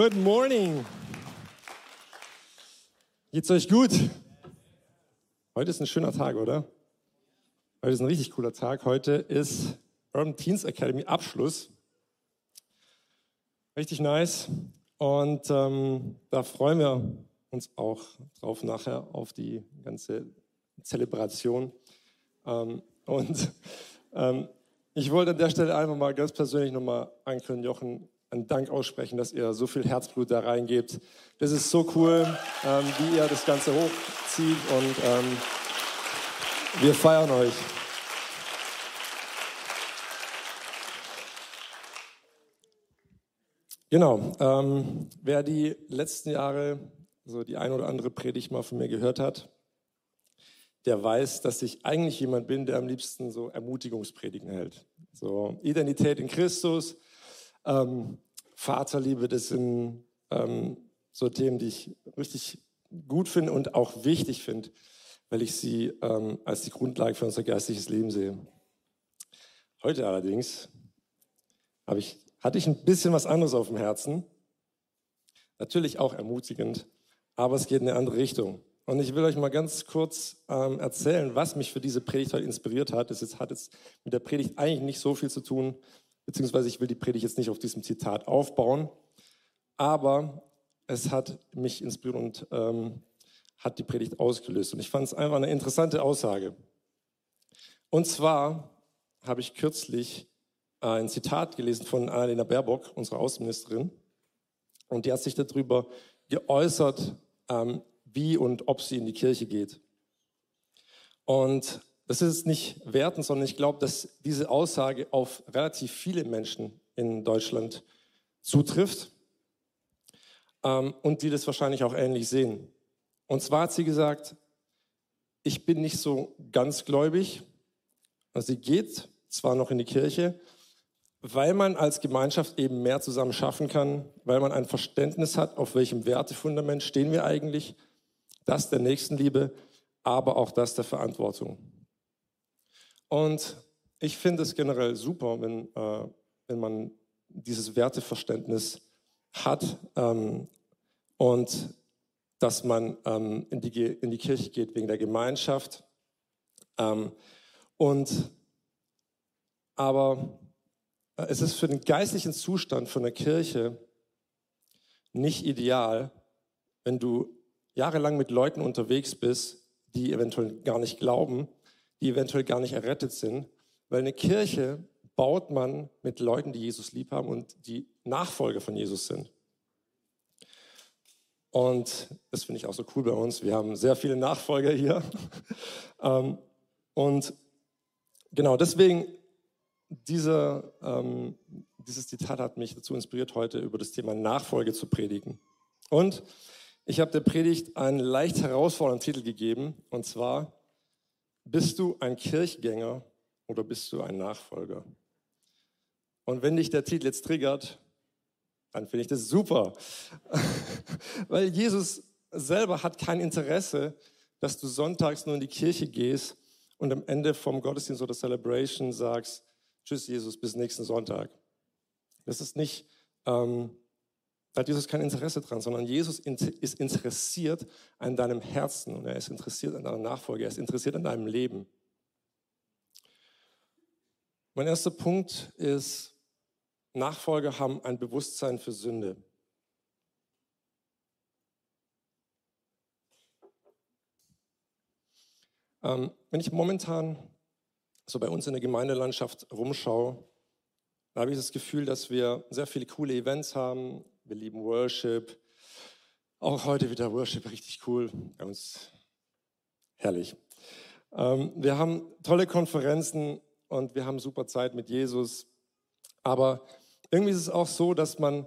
Good morning. Geht's euch gut? Heute ist ein schöner Tag, oder? Heute ist ein richtig cooler Tag. Heute ist Urban Teens Academy Abschluss. Richtig nice. Und ähm, da freuen wir uns auch drauf nachher auf die ganze Zelebration. Ähm, und ähm, ich wollte an der Stelle einfach mal ganz persönlich nochmal ankündigen, Jochen, einen Dank aussprechen, dass ihr so viel Herzblut da reingebt. Das ist so cool, ähm, wie ihr das Ganze hochzieht und ähm, wir feiern euch. Genau, ähm, wer die letzten Jahre so die ein oder andere Predigt mal von mir gehört hat, der weiß, dass ich eigentlich jemand bin, der am liebsten so Ermutigungspredigen hält. So Identität in Christus, ähm, Vaterliebe, das sind ähm, so Themen, die ich richtig gut finde und auch wichtig finde, weil ich sie ähm, als die Grundlage für unser geistliches Leben sehe. Heute allerdings ich, hatte ich ein bisschen was anderes auf dem Herzen. Natürlich auch ermutigend, aber es geht in eine andere Richtung. Und ich will euch mal ganz kurz ähm, erzählen, was mich für diese Predigt heute inspiriert hat. Das hat jetzt mit der Predigt eigentlich nicht so viel zu tun, beziehungsweise ich will die Predigt jetzt nicht auf diesem Zitat aufbauen, aber es hat mich inspiriert und ähm, hat die Predigt ausgelöst. Und ich fand es einfach eine interessante Aussage. Und zwar habe ich kürzlich ein Zitat gelesen von Annalena Baerbock, unserer Außenministerin, und die hat sich darüber geäußert, ähm, wie und ob sie in die Kirche geht. Und das ist nicht werten, sondern ich glaube, dass diese Aussage auf relativ viele Menschen in Deutschland zutrifft ähm, und die das wahrscheinlich auch ähnlich sehen. Und zwar hat sie gesagt, ich bin nicht so ganz gläubig. Also sie geht zwar noch in die Kirche, weil man als Gemeinschaft eben mehr zusammen schaffen kann, weil man ein Verständnis hat, auf welchem Wertefundament stehen wir eigentlich, das der Nächstenliebe, aber auch das der Verantwortung. Und ich finde es generell super, wenn, äh, wenn man dieses Werteverständnis hat ähm, und dass man ähm, in, die, in die Kirche geht wegen der Gemeinschaft. Ähm, und aber äh, es ist für den geistlichen Zustand von der Kirche nicht ideal, wenn du jahrelang mit Leuten unterwegs bist, die eventuell gar nicht glauben, die eventuell gar nicht errettet sind, weil eine Kirche baut man mit Leuten, die Jesus lieb haben und die Nachfolger von Jesus sind. Und das finde ich auch so cool bei uns. Wir haben sehr viele Nachfolger hier. Ähm, und genau deswegen, diese, ähm, dieses Zitat hat mich dazu inspiriert, heute über das Thema Nachfolge zu predigen. Und ich habe der Predigt einen leicht herausfordernden Titel gegeben, und zwar, bist du ein Kirchgänger oder bist du ein Nachfolger? Und wenn dich der Titel jetzt triggert, dann finde ich das super. Weil Jesus selber hat kein Interesse, dass du sonntags nur in die Kirche gehst und am Ende vom Gottesdienst oder Celebration sagst, tschüss Jesus, bis nächsten Sonntag. Das ist nicht ähm, da hat Jesus kein Interesse dran, sondern Jesus ist interessiert an deinem Herzen und er ist interessiert an deiner Nachfolge, er ist interessiert an deinem Leben. Mein erster Punkt ist, Nachfolger haben ein Bewusstsein für Sünde. Ähm, wenn ich momentan so bei uns in der Gemeindelandschaft rumschaue, da habe ich das Gefühl, dass wir sehr viele coole Events haben, wir lieben Worship. Auch heute wieder Worship, richtig cool. Uns herrlich. Ähm, wir haben tolle Konferenzen und wir haben super Zeit mit Jesus. Aber irgendwie ist es auch so, dass man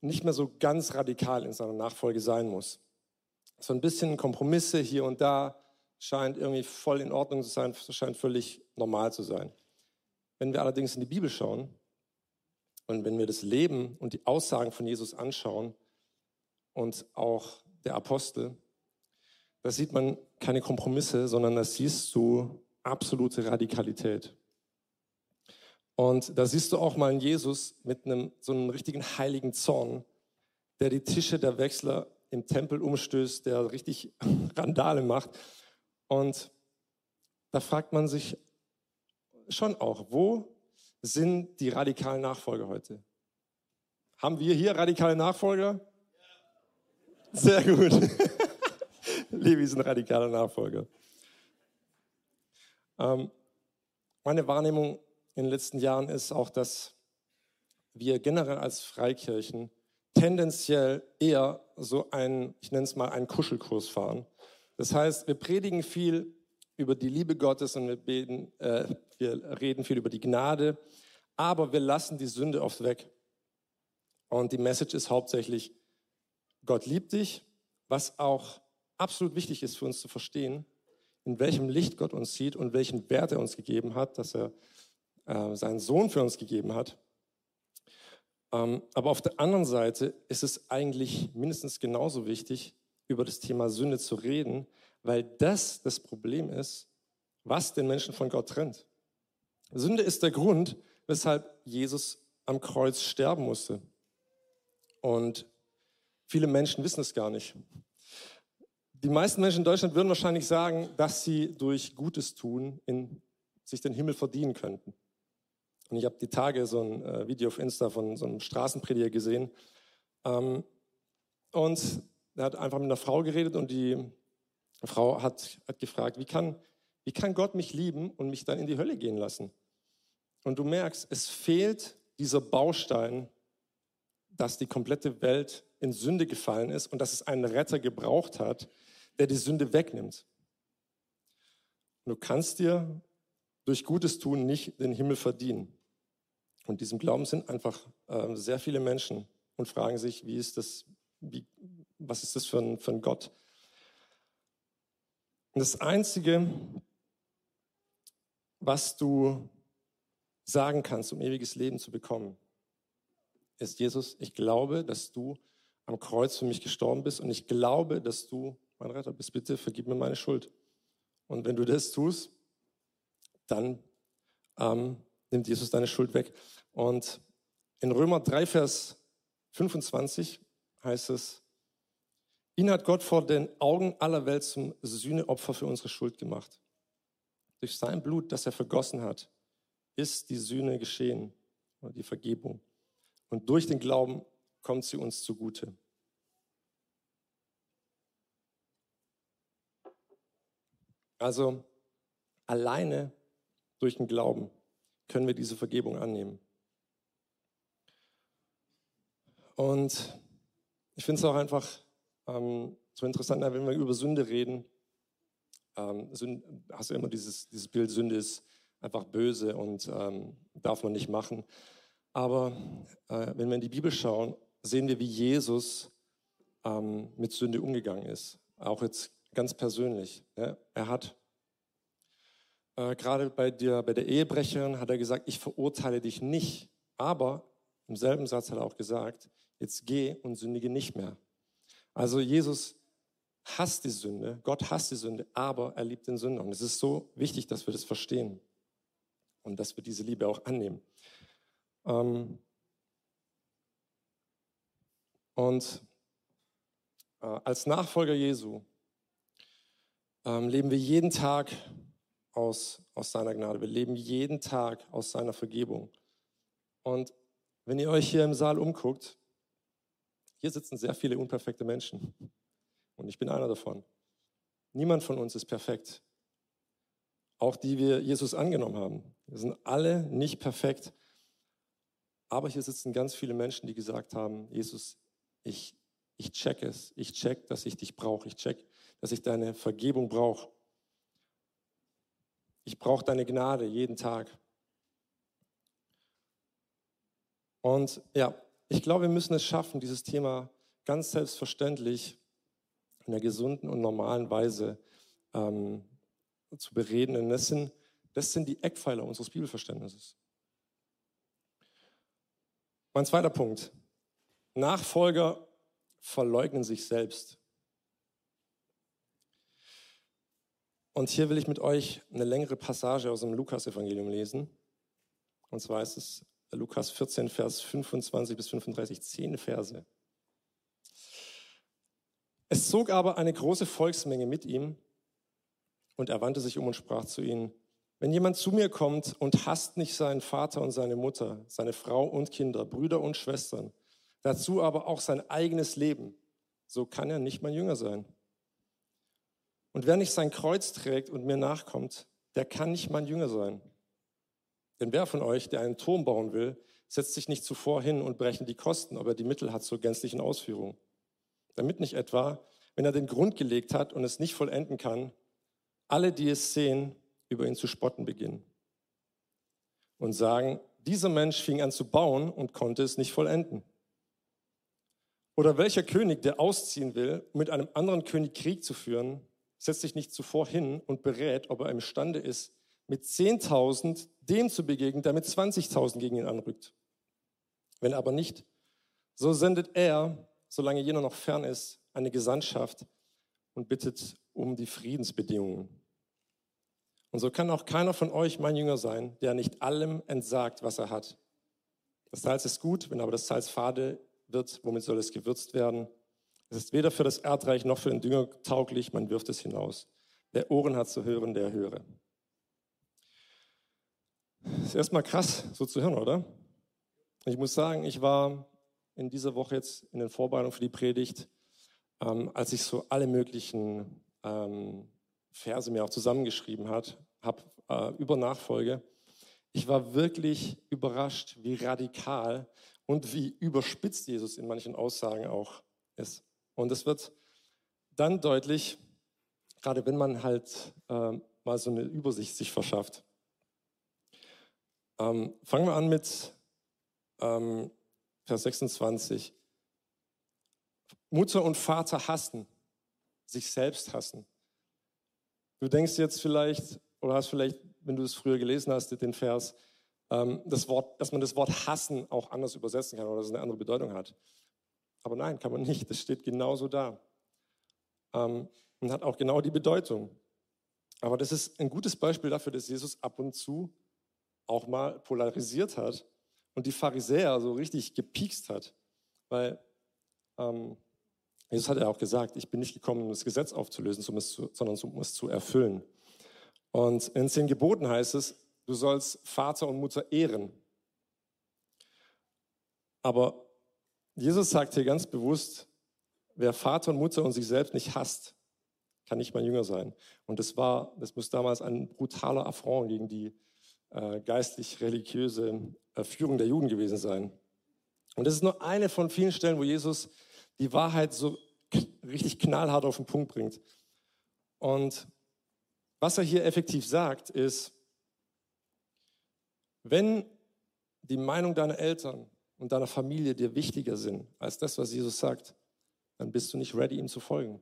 nicht mehr so ganz radikal in seiner Nachfolge sein muss. So ein bisschen Kompromisse hier und da scheint irgendwie voll in Ordnung zu sein, scheint völlig normal zu sein. Wenn wir allerdings in die Bibel schauen, und wenn wir das Leben und die Aussagen von Jesus anschauen und auch der Apostel, da sieht man keine Kompromisse, sondern da siehst du absolute Radikalität. Und da siehst du auch mal einen Jesus mit einem so einem richtigen heiligen Zorn, der die Tische der Wechsler im Tempel umstößt, der richtig Randale macht. Und da fragt man sich schon auch, wo sind die radikalen Nachfolger heute? Haben wir hier radikale Nachfolger? Sehr gut. Levi ist ein radikaler Nachfolger. Ähm, meine Wahrnehmung in den letzten Jahren ist auch, dass wir generell als Freikirchen tendenziell eher so ein, ich nenne es mal, einen Kuschelkurs fahren. Das heißt, wir predigen viel über die Liebe Gottes und wir, beten, äh, wir reden viel über die Gnade, aber wir lassen die Sünde oft weg. Und die Message ist hauptsächlich, Gott liebt dich, was auch absolut wichtig ist für uns zu verstehen, in welchem Licht Gott uns sieht und welchen Wert er uns gegeben hat, dass er äh, seinen Sohn für uns gegeben hat. Ähm, aber auf der anderen Seite ist es eigentlich mindestens genauso wichtig, über das Thema Sünde zu reden, weil das das Problem ist, was den Menschen von Gott trennt. Sünde ist der Grund, weshalb Jesus am Kreuz sterben musste. Und viele Menschen wissen es gar nicht. Die meisten Menschen in Deutschland würden wahrscheinlich sagen, dass sie durch Gutes tun in, sich den Himmel verdienen könnten. Und ich habe die Tage so ein äh, Video auf Insta von so einem Straßenprediger gesehen. Ähm, und er hat einfach mit einer Frau geredet und die Frau hat, hat gefragt, wie kann, wie kann Gott mich lieben und mich dann in die Hölle gehen lassen? Und du merkst, es fehlt dieser Baustein, dass die komplette Welt in Sünde gefallen ist und dass es einen Retter gebraucht hat, der die Sünde wegnimmt. Du kannst dir durch Gutes tun nicht den Himmel verdienen. Und diesem Glauben sind einfach äh, sehr viele Menschen und fragen sich, wie ist das, wie, was ist das für ein, für ein Gott? Und das Einzige, was du sagen kannst, um ewiges Leben zu bekommen, ist Jesus, ich glaube, dass du am Kreuz für mich gestorben bist und ich glaube, dass du mein Retter bist. Bitte vergib mir meine Schuld. Und wenn du das tust, dann ähm, nimmt Jesus deine Schuld weg. Und in Römer 3, Vers 25 heißt es, ihn hat Gott vor den Augen aller Welt zum Sühneopfer für unsere Schuld gemacht. Durch sein Blut, das er vergossen hat, ist die Sühne geschehen oder die Vergebung. Und durch den Glauben kommt sie uns zugute. Also alleine durch den Glauben können wir diese Vergebung annehmen. Und ich finde es auch einfach ähm, so interessant, wenn wir über Sünde reden, ähm, hast du immer dieses, dieses Bild, Sünde ist einfach böse und ähm, darf man nicht machen. Aber äh, wenn wir in die Bibel schauen, sehen wir, wie Jesus ähm, mit Sünde umgegangen ist. Auch jetzt ganz persönlich. Ja? Er hat äh, gerade bei der, bei der Ehebrecherin hat er gesagt, ich verurteile dich nicht. Aber im selben Satz hat er auch gesagt, jetzt geh und sündige nicht mehr. Also Jesus hasst die Sünde, Gott hasst die Sünde, aber er liebt den Sünder. Und es ist so wichtig, dass wir das verstehen und dass wir diese Liebe auch annehmen. Ähm und äh, als Nachfolger Jesu ähm, leben wir jeden Tag aus, aus seiner Gnade. Wir leben jeden Tag aus seiner Vergebung. Und wenn ihr euch hier im Saal umguckt, hier sitzen sehr viele unperfekte Menschen. Und ich bin einer davon. Niemand von uns ist perfekt. Auch die wir Jesus angenommen haben. Wir sind alle nicht perfekt. Aber hier sitzen ganz viele Menschen, die gesagt haben, Jesus, ich, ich check es. Ich check, dass ich dich brauche. Ich check, dass ich deine Vergebung brauche. Ich brauche deine Gnade jeden Tag. Und ja, ich glaube, wir müssen es schaffen, dieses Thema ganz selbstverständlich in einer gesunden und normalen Weise ähm, zu bereden. Denn das sind, das sind die Eckpfeiler unseres Bibelverständnisses. Mein zweiter Punkt. Nachfolger verleugnen sich selbst. Und hier will ich mit euch eine längere Passage aus dem Lukas-Evangelium lesen. Und zwar ist es Lukas 14, Vers 25 bis 35, zehn Verse. Es zog aber eine große Volksmenge mit ihm und er wandte sich um und sprach zu ihnen, wenn jemand zu mir kommt und hasst nicht seinen Vater und seine Mutter, seine Frau und Kinder, Brüder und Schwestern, dazu aber auch sein eigenes Leben, so kann er nicht mein Jünger sein. Und wer nicht sein Kreuz trägt und mir nachkommt, der kann nicht mein Jünger sein. Denn wer von euch, der einen Turm bauen will, setzt sich nicht zuvor hin und berechnet die Kosten, ob er die Mittel hat zur gänzlichen Ausführung. Damit nicht etwa, wenn er den Grund gelegt hat und es nicht vollenden kann, alle, die es sehen, über ihn zu spotten beginnen und sagen, dieser Mensch fing an zu bauen und konnte es nicht vollenden. Oder welcher König, der ausziehen will, um mit einem anderen König Krieg zu führen, setzt sich nicht zuvor hin und berät, ob er imstande ist, mit 10.000 dem zu begegnen, der mit 20.000 gegen ihn anrückt. Wenn aber nicht, so sendet er, solange jener noch fern ist, eine Gesandtschaft und bittet um die Friedensbedingungen. Und so kann auch keiner von euch mein Jünger sein, der nicht allem entsagt, was er hat. Das Salz ist gut, wenn aber das Salz fade wird, womit soll es gewürzt werden? Es ist weder für das Erdreich noch für den Dünger tauglich, man wirft es hinaus. Wer Ohren hat zu hören, der höre. Ist erstmal krass, so zu hören, oder? Ich muss sagen, ich war in dieser Woche jetzt in den Vorbereitungen für die Predigt, ähm, als ich so alle möglichen ähm, Verse mir auch zusammengeschrieben habe äh, über Nachfolge. Ich war wirklich überrascht, wie radikal und wie überspitzt Jesus in manchen Aussagen auch ist. Und es wird dann deutlich, gerade wenn man halt äh, mal so eine Übersicht sich verschafft. Ähm, fangen wir an mit ähm, Vers 26. Mutter und Vater hassen, sich selbst hassen. Du denkst jetzt vielleicht, oder hast vielleicht, wenn du es früher gelesen hast, den Vers, ähm, das Wort, dass man das Wort hassen auch anders übersetzen kann oder dass es eine andere Bedeutung hat. Aber nein, kann man nicht. Das steht genauso da. Ähm, und hat auch genau die Bedeutung. Aber das ist ein gutes Beispiel dafür, dass Jesus ab und zu auch mal polarisiert hat und die Pharisäer so richtig gepiekst hat. Weil ähm, Jesus hat ja auch gesagt, ich bin nicht gekommen, um das Gesetz aufzulösen, sondern um es zu erfüllen. Und in zehn Geboten heißt es, du sollst Vater und Mutter ehren. Aber Jesus sagt hier ganz bewusst, wer Vater und Mutter und sich selbst nicht hasst, kann nicht mein Jünger sein. Und das war, das muss damals ein brutaler Affront gegen die äh, geistlich-religiöse äh, Führung der Juden gewesen sein. Und das ist nur eine von vielen Stellen, wo Jesus die Wahrheit so richtig knallhart auf den Punkt bringt. Und was er hier effektiv sagt, ist, wenn die Meinung deiner Eltern und deiner Familie dir wichtiger sind als das, was Jesus sagt, dann bist du nicht ready, ihm zu folgen.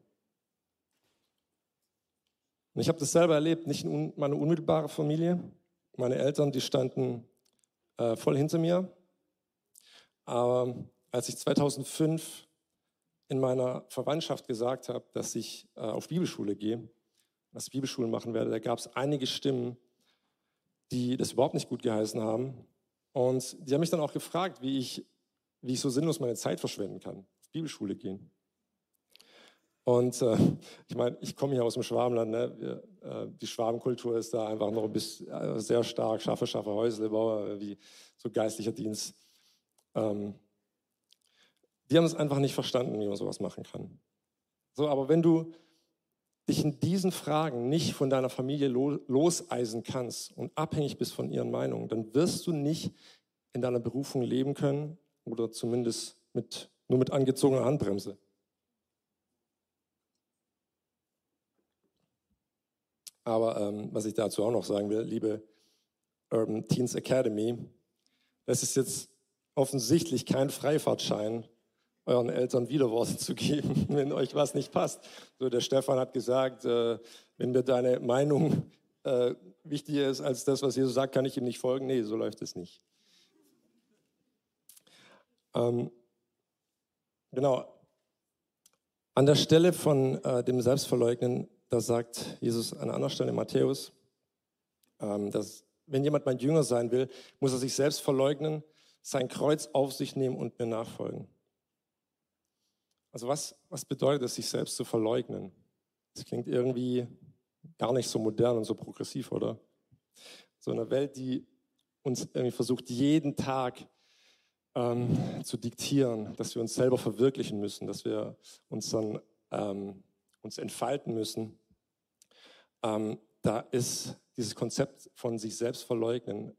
Und ich habe das selber erlebt, nicht meine unmittelbare Familie. Meine Eltern, die standen äh, voll hinter mir. Aber als ich 2005 in meiner Verwandtschaft gesagt habe, dass ich äh, auf Bibelschule gehe, was Bibelschulen machen werde, da gab es einige Stimmen, die das überhaupt nicht gut geheißen haben. Und die haben mich dann auch gefragt, wie ich, wie ich so sinnlos meine Zeit verschwenden kann, auf Bibelschule gehen. Und äh, ich meine, ich komme hier aus dem Schwabenland. Ne? Wir, äh, die Schwabenkultur ist da einfach noch ein bisschen äh, sehr stark. Schaffe, schaffe Häuslebauer, wie so geistlicher Dienst. Ähm, die haben es einfach nicht verstanden, wie man sowas machen kann. So, aber wenn du dich in diesen Fragen nicht von deiner Familie loseisen kannst und abhängig bist von ihren Meinungen, dann wirst du nicht in deiner Berufung leben können oder zumindest mit, nur mit angezogener Handbremse. Aber ähm, was ich dazu auch noch sagen will, liebe Urban Teens Academy, das ist jetzt offensichtlich kein Freifahrtschein euren Eltern Widerworte zu geben, wenn euch was nicht passt. So, der Stefan hat gesagt, äh, wenn mir deine Meinung äh, wichtiger ist als das, was Jesus sagt, kann ich ihm nicht folgen. Nee, so läuft es nicht. Ähm, genau. An der Stelle von äh, dem Selbstverleugnen, da sagt Jesus an einer anderen Stelle in Matthäus, ähm, dass wenn jemand mein Jünger sein will, muss er sich selbst verleugnen, sein Kreuz auf sich nehmen und mir nachfolgen. Also was, was bedeutet es, sich selbst zu verleugnen? Das klingt irgendwie gar nicht so modern und so progressiv, oder? So eine Welt, die uns irgendwie versucht, jeden Tag ähm, zu diktieren, dass wir uns selber verwirklichen müssen, dass wir uns dann ähm, uns entfalten müssen. Ähm, da ist dieses Konzept von sich selbst verleugnen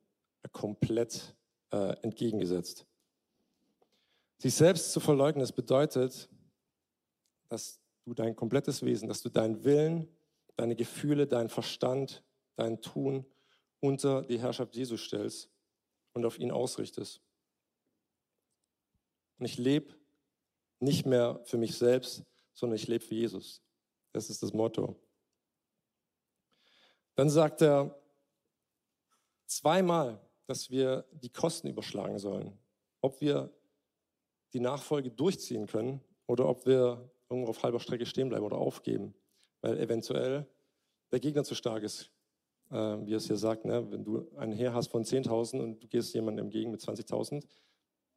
komplett äh, entgegengesetzt. Sich selbst zu verleugnen, das bedeutet, dass du dein komplettes Wesen, dass du deinen Willen, deine Gefühle, deinen Verstand, dein Tun unter die Herrschaft Jesu stellst und auf ihn ausrichtest. Und ich lebe nicht mehr für mich selbst, sondern ich lebe für Jesus. Das ist das Motto. Dann sagt er zweimal, dass wir die Kosten überschlagen sollen. Ob wir die Nachfolge durchziehen können oder ob wir irgendwo auf halber Strecke stehen bleiben oder aufgeben, weil eventuell der Gegner zu stark ist. Äh, wie es hier sagt, ne? wenn du ein Heer hast von 10.000 und du gehst jemandem entgegen mit 20.000,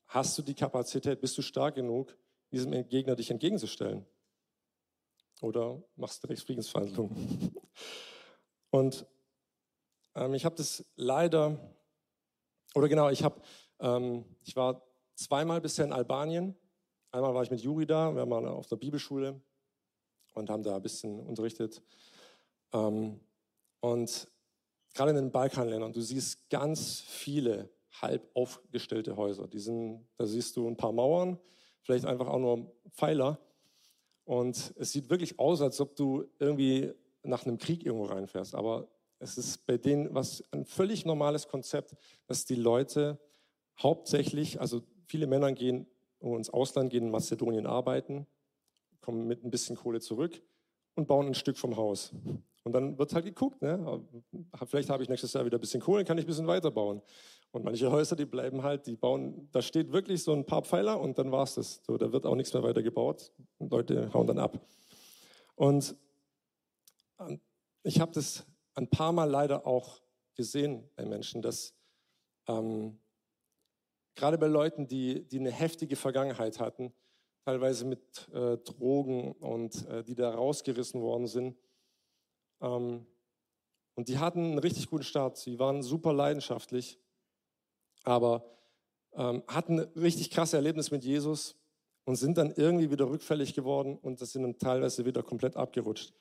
hast du die Kapazität, bist du stark genug, diesem Gegner dich entgegenzustellen? Oder machst du direkt Friedensverhandlungen? Und ähm, ich habe das leider, oder genau, ich habe, ähm, ich war zweimal bisher in Albanien. Einmal war ich mit Juri da, wir waren auf der Bibelschule und haben da ein bisschen unterrichtet. Ähm, und gerade in den Balkanländern, du siehst ganz viele halb aufgestellte Häuser. Die sind, da siehst du ein paar Mauern, vielleicht einfach auch nur Pfeiler. Und es sieht wirklich aus, als ob du irgendwie nach einem Krieg irgendwo reinfährst. Aber es ist bei denen was ein völlig normales Konzept, dass die Leute hauptsächlich, also viele Männer gehen ins Ausland, gehen in Mazedonien arbeiten, kommen mit ein bisschen Kohle zurück und bauen ein Stück vom Haus. Und dann wird halt geguckt, ne? vielleicht habe ich nächstes Jahr wieder ein bisschen Kohle, kann ich ein bisschen weiterbauen. Und manche Häuser, die bleiben halt, die bauen, da steht wirklich so ein paar Pfeiler und dann war es das. So, da wird auch nichts mehr weiter gebaut. Leute hauen dann ab. Und ähm, ich habe das ein paar Mal leider auch gesehen bei Menschen, dass ähm, gerade bei Leuten, die, die eine heftige Vergangenheit hatten, teilweise mit äh, Drogen und äh, die da rausgerissen worden sind, ähm, und die hatten einen richtig guten Start. Sie waren super leidenschaftlich, aber ähm, hatten ein richtig krasse Erlebnis mit Jesus und sind dann irgendwie wieder rückfällig geworden und das sind dann teilweise wieder komplett abgerutscht.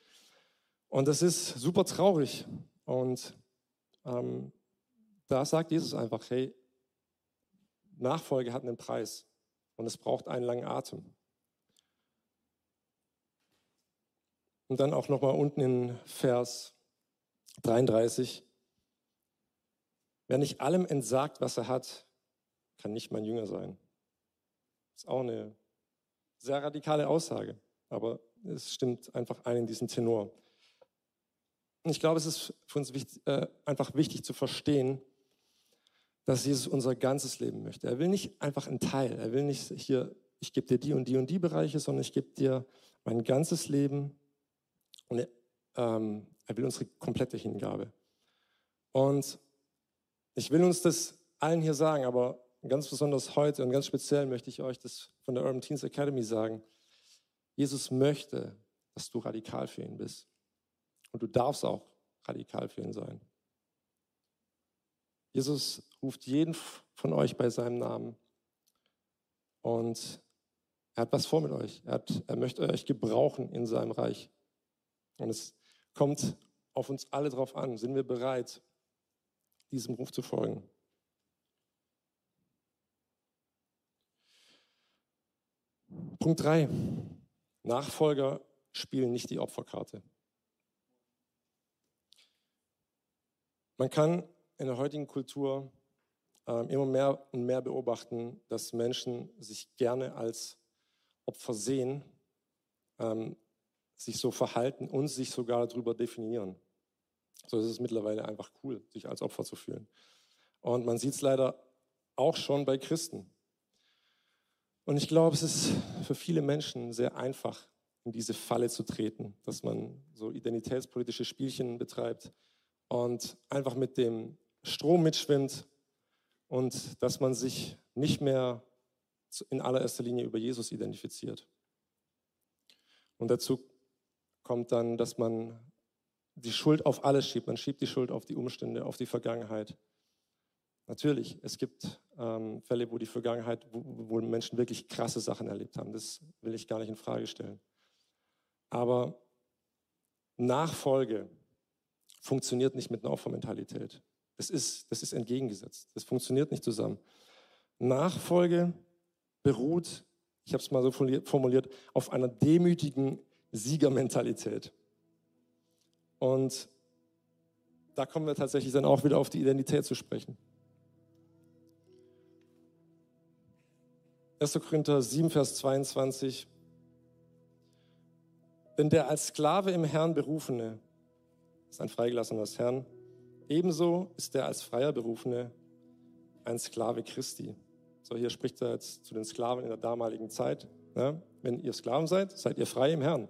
Und das ist super traurig. Und ähm, da sagt Jesus einfach, hey, Nachfolge hat einen Preis und es braucht einen langen Atem. Und dann auch nochmal unten in Vers 33. Wer nicht allem entsagt, was er hat, kann nicht mein Jünger sein. Ist auch eine sehr radikale Aussage, aber es stimmt einfach ein in diesem Tenor. Und ich glaube, es ist für uns wichtig, äh, einfach wichtig zu verstehen, dass Jesus unser ganzes Leben möchte. Er will nicht einfach einen Teil. Er will nicht hier, ich gebe dir die und die und die Bereiche, sondern ich gebe dir mein ganzes Leben und er, ähm, er will unsere komplette Hingabe. Und ich will uns das allen hier sagen, aber ganz besonders heute und ganz speziell möchte ich euch das von der Urban Teens Academy sagen. Jesus möchte, dass du radikal für ihn bist. Und du darfst auch radikal für ihn sein. Jesus ruft jeden von euch bei seinem Namen. Und er hat was vor mit euch. Er, hat, er möchte euch gebrauchen in seinem Reich. Und es kommt auf uns alle drauf an. Sind wir bereit, diesem Ruf zu folgen? Punkt 3. Nachfolger spielen nicht die Opferkarte. Man kann in der heutigen Kultur äh, immer mehr und mehr beobachten, dass Menschen sich gerne als Opfer sehen, ähm, sich so verhalten und sich sogar darüber definieren. So ist es mittlerweile einfach cool, sich als Opfer zu fühlen. Und man sieht es leider auch schon bei Christen. Und ich glaube, es ist für viele Menschen sehr einfach, in diese Falle zu treten, dass man so identitätspolitische Spielchen betreibt und einfach mit dem Strom mitschwimmt und dass man sich nicht mehr in allererster Linie über Jesus identifiziert. Und dazu kommt dann, dass man die Schuld auf alles schiebt. Man schiebt die Schuld auf die Umstände, auf die Vergangenheit. Natürlich, es gibt ähm, Fälle, wo die Vergangenheit, wo, wo Menschen wirklich krasse Sachen erlebt haben. Das will ich gar nicht in Frage stellen. Aber Nachfolge funktioniert nicht mit einer Opfermentalität. Das ist, das ist entgegengesetzt. Das funktioniert nicht zusammen. Nachfolge beruht, ich habe es mal so formuliert, auf einer demütigen Siegermentalität. Und da kommen wir tatsächlich dann auch wieder auf die Identität zu sprechen. 1. Korinther 7, Vers 22. Denn der als Sklave im Herrn Berufene ist ein Freigelassener des Herrn, ebenso ist der als Freier Berufene ein Sklave Christi. So, hier spricht er jetzt zu den Sklaven in der damaligen Zeit. Ja, wenn ihr Sklaven seid, seid ihr frei im Herrn.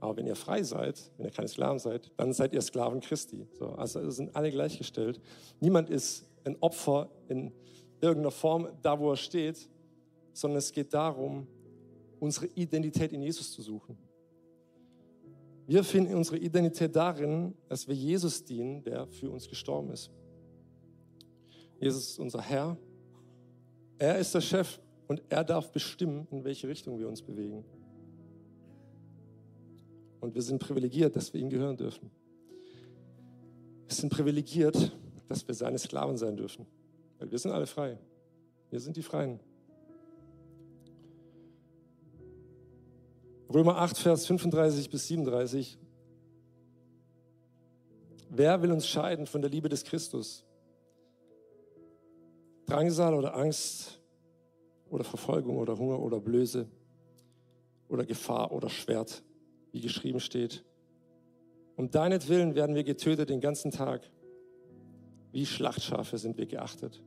Aber wenn ihr frei seid, wenn ihr keine Sklaven seid, dann seid ihr Sklaven Christi. So, also sind alle gleichgestellt. Niemand ist ein Opfer in irgendeiner Form da, wo er steht, sondern es geht darum, unsere Identität in Jesus zu suchen. Wir finden unsere Identität darin, dass wir Jesus dienen, der für uns gestorben ist. Jesus ist unser Herr. Er ist der Chef und er darf bestimmen, in welche Richtung wir uns bewegen. Und wir sind privilegiert, dass wir ihm gehören dürfen. Wir sind privilegiert, dass wir seine Sklaven sein dürfen. Weil wir sind alle frei. Wir sind die Freien. Römer 8, Vers 35 bis 37. Wer will uns scheiden von der Liebe des Christus? Drangsal oder Angst oder Verfolgung oder Hunger oder Blöße oder Gefahr oder Schwert, wie geschrieben steht. Um deinetwillen werden wir getötet den ganzen Tag. Wie Schlachtschafe sind wir geachtet.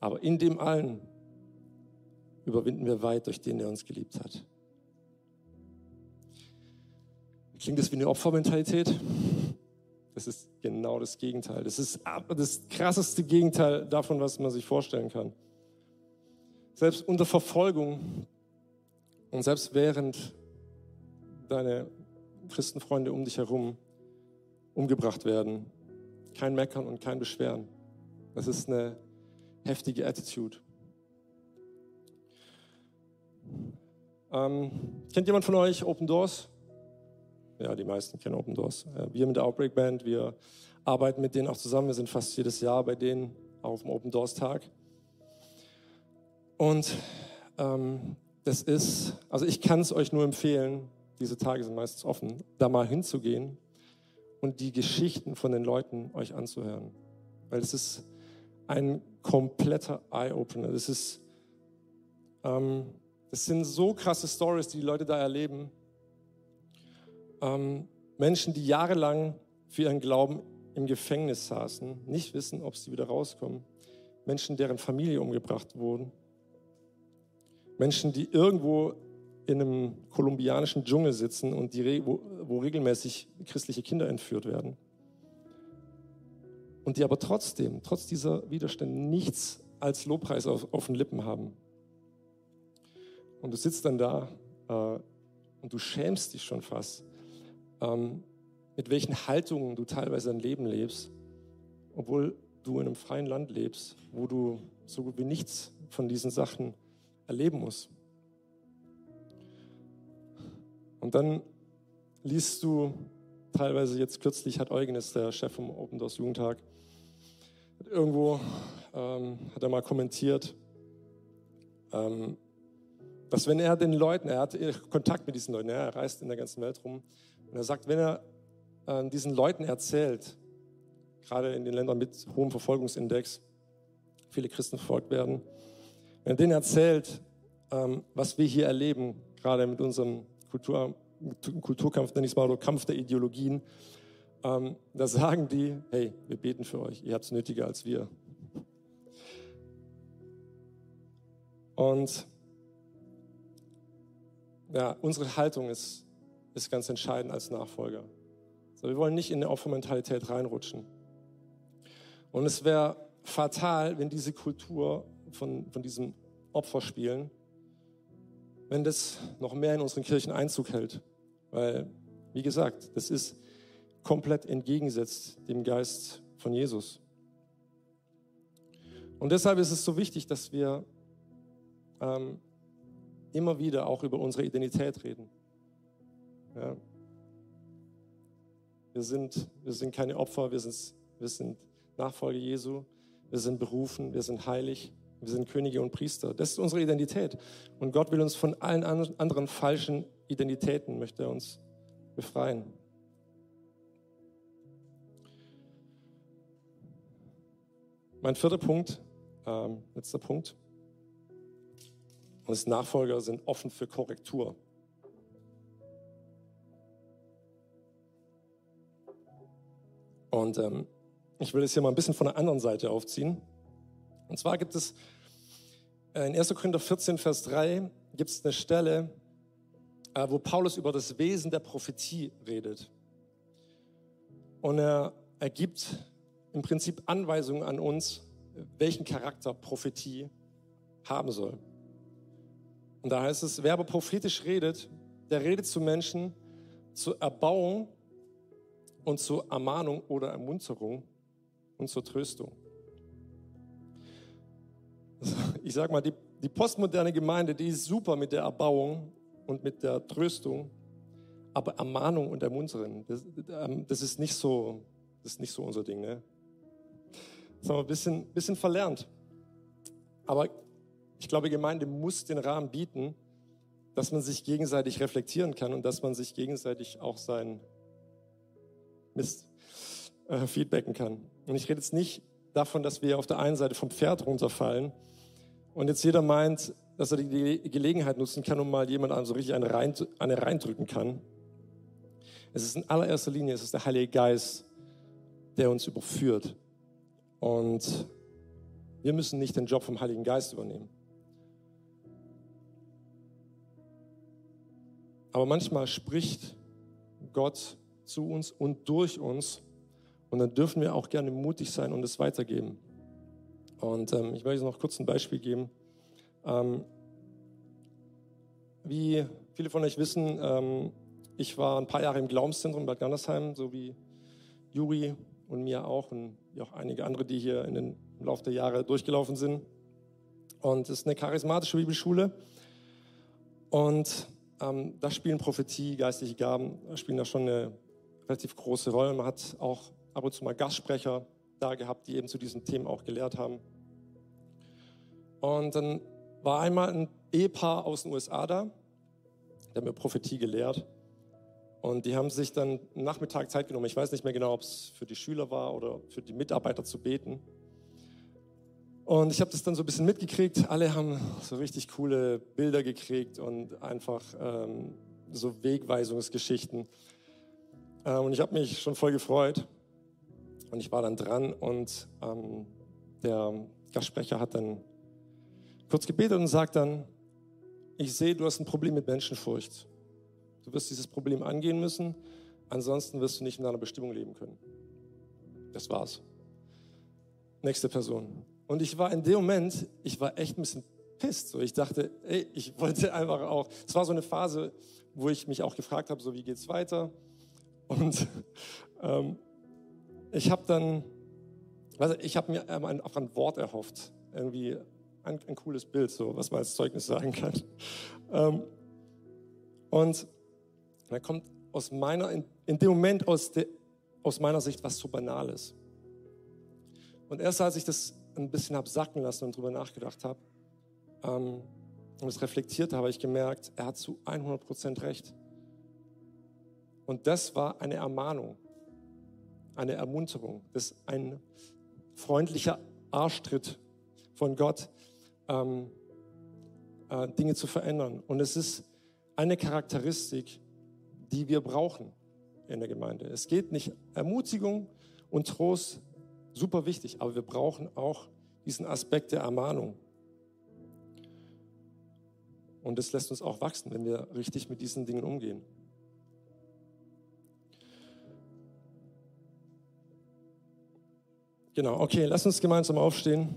Aber in dem allen überwinden wir weit durch den, der uns geliebt hat. Klingt das wie eine Opfermentalität? Das ist genau das Gegenteil. Das ist das krasseste Gegenteil davon, was man sich vorstellen kann. Selbst unter Verfolgung und selbst während deine Christenfreunde um dich herum umgebracht werden, kein Meckern und kein Beschweren. Das ist eine heftige Attitude. Ähm, kennt jemand von euch Open Doors? Ja, die meisten kennen Open Doors. Wir mit der Outbreak Band, wir arbeiten mit denen auch zusammen. Wir sind fast jedes Jahr bei denen auf dem Open Doors Tag. Und ähm, das ist, also ich kann es euch nur empfehlen, diese Tage sind meistens offen, da mal hinzugehen und die Geschichten von den Leuten euch anzuhören. Weil es ist ein kompletter Eye-Opener. Das ist, ähm, das sind so krasse Stories, die die Leute da erleben ähm, Menschen, die jahrelang für ihren Glauben im Gefängnis saßen, nicht wissen, ob sie wieder rauskommen. Menschen, deren Familie umgebracht wurden. Menschen, die irgendwo in einem kolumbianischen Dschungel sitzen und die, wo, wo regelmäßig christliche Kinder entführt werden. Und die aber trotzdem, trotz dieser Widerstände, nichts als Lobpreis auf, auf den Lippen haben. Und du sitzt dann da äh, und du schämst dich schon fast, ähm, mit welchen Haltungen du teilweise dein Leben lebst, obwohl du in einem freien Land lebst, wo du so gut wie nichts von diesen Sachen erleben musst. Und dann liest du teilweise jetzt kürzlich hat Eugen, ist der Chef vom Open Doors Jugendtag, irgendwo ähm, hat er mal kommentiert, ähm, dass wenn er den Leuten, er hat Kontakt mit diesen Leuten, er reist in der ganzen Welt rum, und er sagt, wenn er äh, diesen Leuten erzählt, gerade in den Ländern mit hohem Verfolgungsindex, viele Christen verfolgt werden, wenn er denen erzählt, ähm, was wir hier erleben, gerade mit unserem Kultur, Kulturkampf, nenne ich es mal, oder Kampf der Ideologien, ähm, da sagen die, hey, wir beten für euch, ihr habt es nötiger als wir. Und ja, unsere Haltung ist ist ganz entscheidend als Nachfolger. So, wir wollen nicht in eine Opfermentalität reinrutschen. Und es wäre fatal, wenn diese Kultur von, von diesem Opferspielen wenn das noch mehr in unseren Kirchen Einzug hält. Weil, wie gesagt, das ist komplett entgegensetzt dem Geist von Jesus. Und deshalb ist es so wichtig, dass wir ähm, immer wieder auch über unsere Identität reden. Ja. Wir, sind, wir sind keine Opfer, wir sind, wir sind Nachfolger Jesu, wir sind berufen, wir sind heilig, wir sind Könige und Priester. Das ist unsere Identität. Und Gott will uns von allen anderen falschen Identitäten, möchte er uns befreien. Mein vierter Punkt, ähm, letzter Punkt. Unsere Nachfolger sind offen für Korrektur. Und ähm, ich will es hier mal ein bisschen von der anderen Seite aufziehen. Und zwar gibt es äh, in 1. Korinther 14, Vers 3 gibt es eine Stelle, äh, wo Paulus über das Wesen der Prophetie redet. Und er, er gibt im Prinzip Anweisungen an uns, welchen Charakter Prophetie haben soll. Und da heißt es, wer aber prophetisch redet, der redet zu Menschen zur Erbauung und zur Ermahnung oder Ermunterung und zur Tröstung. Ich sage mal, die, die postmoderne Gemeinde, die ist super mit der Erbauung und mit der Tröstung, aber Ermahnung und Ermunterung, das, ähm, das, ist, nicht so, das ist nicht so unser Ding. Ne? Das haben wir ein bisschen, bisschen verlernt. Aber ich glaube, Gemeinde muss den Rahmen bieten, dass man sich gegenseitig reflektieren kann und dass man sich gegenseitig auch sein Mist äh, feedbacken kann. Und ich rede jetzt nicht davon, dass wir auf der einen Seite vom Pferd runterfallen und jetzt jeder meint, dass er die Gelegenheit nutzen kann, um mal jemand so richtig eine, rein, eine reindrücken kann. Es ist in allererster Linie, es ist der Heilige Geist, der uns überführt. Und wir müssen nicht den Job vom Heiligen Geist übernehmen. Aber manchmal spricht Gott zu uns und durch uns. Und dann dürfen wir auch gerne mutig sein und es weitergeben. Und ähm, ich möchte noch kurz ein Beispiel geben. Ähm, wie viele von euch wissen, ähm, ich war ein paar Jahre im Glaubenszentrum Bad Gandersheim, so wie Juri und mir auch und wie auch einige andere, die hier in den, im Laufe der Jahre durchgelaufen sind. Und es ist eine charismatische Bibelschule. Und ähm, da spielen Prophetie, geistliche Gaben, spielen da schon eine relativ große Rolle. Man hat auch ab und zu mal Gastsprecher da gehabt, die eben zu diesen Themen auch gelehrt haben. Und dann war einmal ein Ehepaar aus den USA da, der mir Prophetie gelehrt. Und die haben sich dann Nachmittag Zeit genommen. Ich weiß nicht mehr genau, ob es für die Schüler war oder für die Mitarbeiter zu beten. Und ich habe das dann so ein bisschen mitgekriegt. Alle haben so richtig coole Bilder gekriegt und einfach ähm, so Wegweisungsgeschichten. Äh, und ich habe mich schon voll gefreut. Und ich war dann dran und ähm, der Gastsprecher hat dann kurz gebetet und sagt dann, ich sehe, du hast ein Problem mit Menschenfurcht. Du wirst dieses Problem angehen müssen, ansonsten wirst du nicht in deiner Bestimmung leben können. Das war's. Nächste Person. Und ich war in dem Moment, ich war echt ein bisschen pisst. So, ich dachte, ey, ich wollte einfach auch. Es war so eine Phase, wo ich mich auch gefragt habe, so wie geht's weiter? Und ähm, ich habe dann, also ich habe mir ein, auch ein Wort erhofft, irgendwie ein, ein, cooles Bild, so was man als Zeugnis sagen kann. Ähm, und dann kommt aus meiner, in, in dem Moment aus, de, aus meiner Sicht was so Banales. Und erst als ich das ein bisschen habe sacken lassen und drüber nachgedacht habe ähm, und es reflektiert habe, habe ich gemerkt, er hat zu 100 Prozent recht. Und das war eine Ermahnung, eine Ermunterung, das ist ein freundlicher Arschtritt von Gott, ähm, äh, Dinge zu verändern. Und es ist eine Charakteristik, die wir brauchen in der Gemeinde. Es geht nicht Ermutigung und Trost super wichtig, aber wir brauchen auch diesen Aspekt der Ermahnung. Und das lässt uns auch wachsen, wenn wir richtig mit diesen Dingen umgehen. Genau, okay, lass uns gemeinsam aufstehen.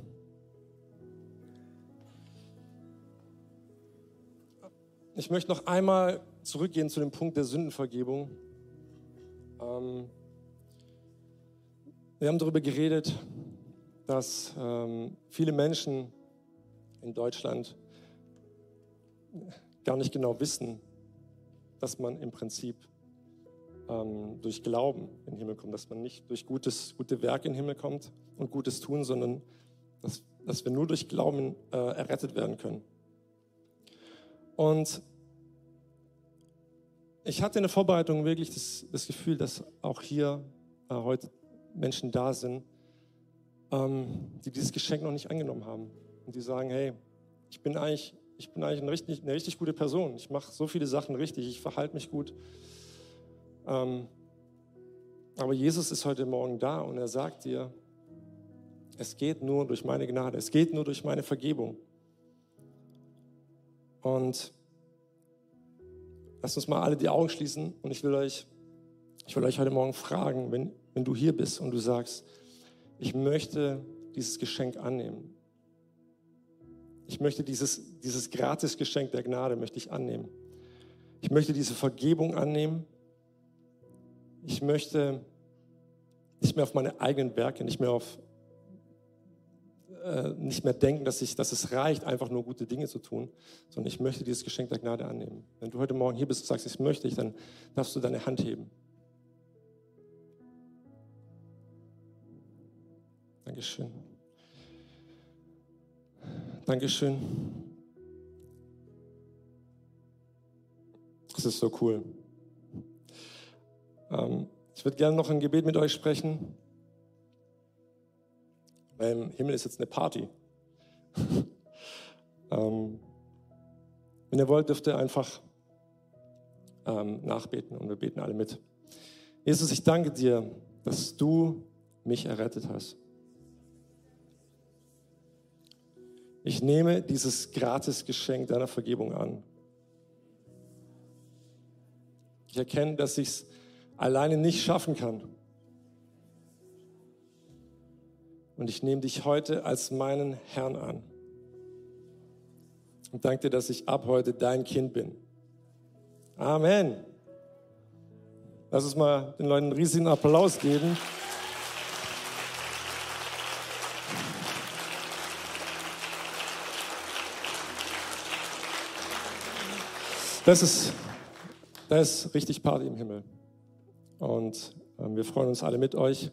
ich möchte noch einmal zurückgehen zu dem Punkt der Sündenvergebung. Ähm, wir haben darüber geredet, dass ähm, viele Menschen in Deutschland gar nicht genau wissen, dass man im Prinzip ähm, durch Glauben in den Himmel kommt, dass man nicht durch gutes, gute Werke in den Himmel kommt und Gutes tun, sondern dass, dass wir nur durch Glauben äh, errettet werden können. Und ich hatte in der Vorbereitung wirklich das, das Gefühl, dass auch hier äh, heute Menschen da sind, ähm, die dieses Geschenk noch nicht angenommen haben. Und die sagen, hey, ich bin eigentlich, ich bin eigentlich eine richtig, eine richtig gute Person. Ich mache so viele Sachen richtig, ich verhalte mich gut. Ähm, aber Jesus ist heute Morgen da und er sagt dir, es geht nur durch meine Gnade, es geht nur durch meine Vergebung. Und lasst uns mal alle die Augen schließen und ich will euch, ich will euch heute Morgen fragen, wenn, wenn du hier bist und du sagst, ich möchte dieses Geschenk annehmen. Ich möchte dieses, dieses Gratisgeschenk der Gnade möchte ich annehmen. Ich möchte diese Vergebung annehmen ich möchte nicht mehr auf meine eigenen Werke, nicht mehr auf äh, nicht mehr denken, dass, ich, dass es reicht, einfach nur gute Dinge zu tun, sondern ich möchte dieses Geschenk der Gnade annehmen. Wenn du heute Morgen hier bist und sagst, ich möchte, dann darfst du deine Hand heben. Dankeschön. Dankeschön. Das ist so cool. Ähm, ich würde gerne noch ein Gebet mit euch sprechen. Weil im Himmel ist jetzt eine Party. ähm, wenn ihr wollt, dürft ihr einfach ähm, nachbeten und wir beten alle mit. Jesus, ich danke dir, dass du mich errettet hast. Ich nehme dieses Gratisgeschenk deiner Vergebung an. Ich erkenne, dass ich es alleine nicht schaffen kann. Und ich nehme dich heute als meinen Herrn an. Und danke dir, dass ich ab heute dein Kind bin. Amen. Lass uns mal den Leuten einen riesigen Applaus geben. Das ist, das ist richtig Party im Himmel. Und ähm, wir freuen uns alle mit euch.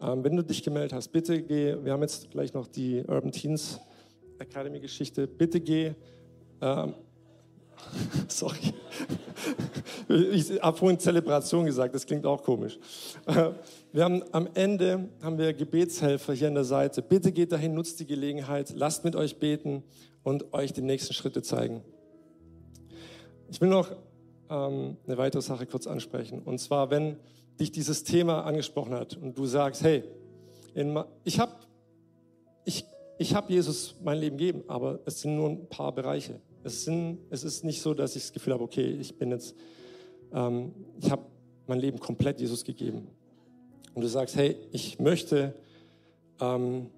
Ähm, wenn du dich gemeldet hast, bitte geh, wir haben jetzt gleich noch die Urban Teens Academy Geschichte, bitte geh, ähm, sorry, ich habe vorhin Zelebration gesagt, das klingt auch komisch. Wir haben am Ende haben wir Gebetshelfer hier an der Seite. Bitte geht dahin, nutzt die Gelegenheit, lasst mit euch beten und euch die nächsten Schritte zeigen. Ich will noch ähm, eine weitere Sache kurz ansprechen. Und zwar, wenn dich dieses Thema angesprochen hat und du sagst, hey, ich habe ich, ich hab Jesus mein Leben gegeben, aber es sind nur ein paar Bereiche. Es, sind, es ist nicht so, dass ich das Gefühl habe, okay, ich bin jetzt, ähm, ich habe mein Leben komplett Jesus gegeben. Und du sagst, hey, ich möchte ähm,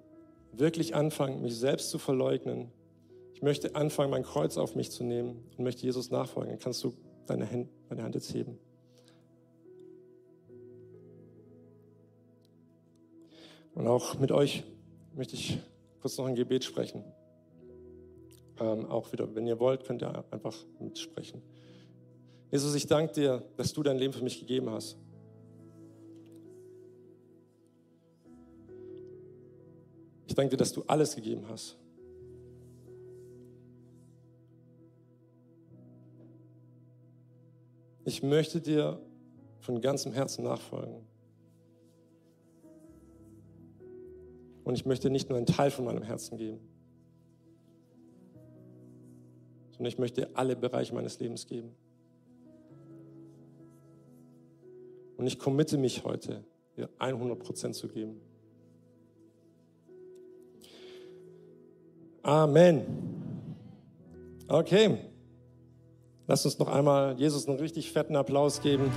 wirklich anfangen, mich selbst zu verleugnen. Ich möchte anfangen, mein Kreuz auf mich zu nehmen und möchte Jesus nachfolgen. Dann kannst du deine Hand, deine Hand jetzt heben. Und auch mit euch möchte ich kurz noch ein Gebet sprechen. Ähm, auch wieder, wenn ihr wollt, könnt ihr einfach mitsprechen. Jesus, ich danke dir, dass du dein Leben für mich gegeben hast. Ich danke dir, dass du alles gegeben hast. Ich möchte dir von ganzem Herzen nachfolgen. Und ich möchte nicht nur einen Teil von meinem Herzen geben, sondern ich möchte alle Bereiche meines Lebens geben. Und ich committe mich heute, dir 100 Prozent zu geben. Amen. Okay. Lasst uns noch einmal Jesus einen richtig fetten Applaus geben.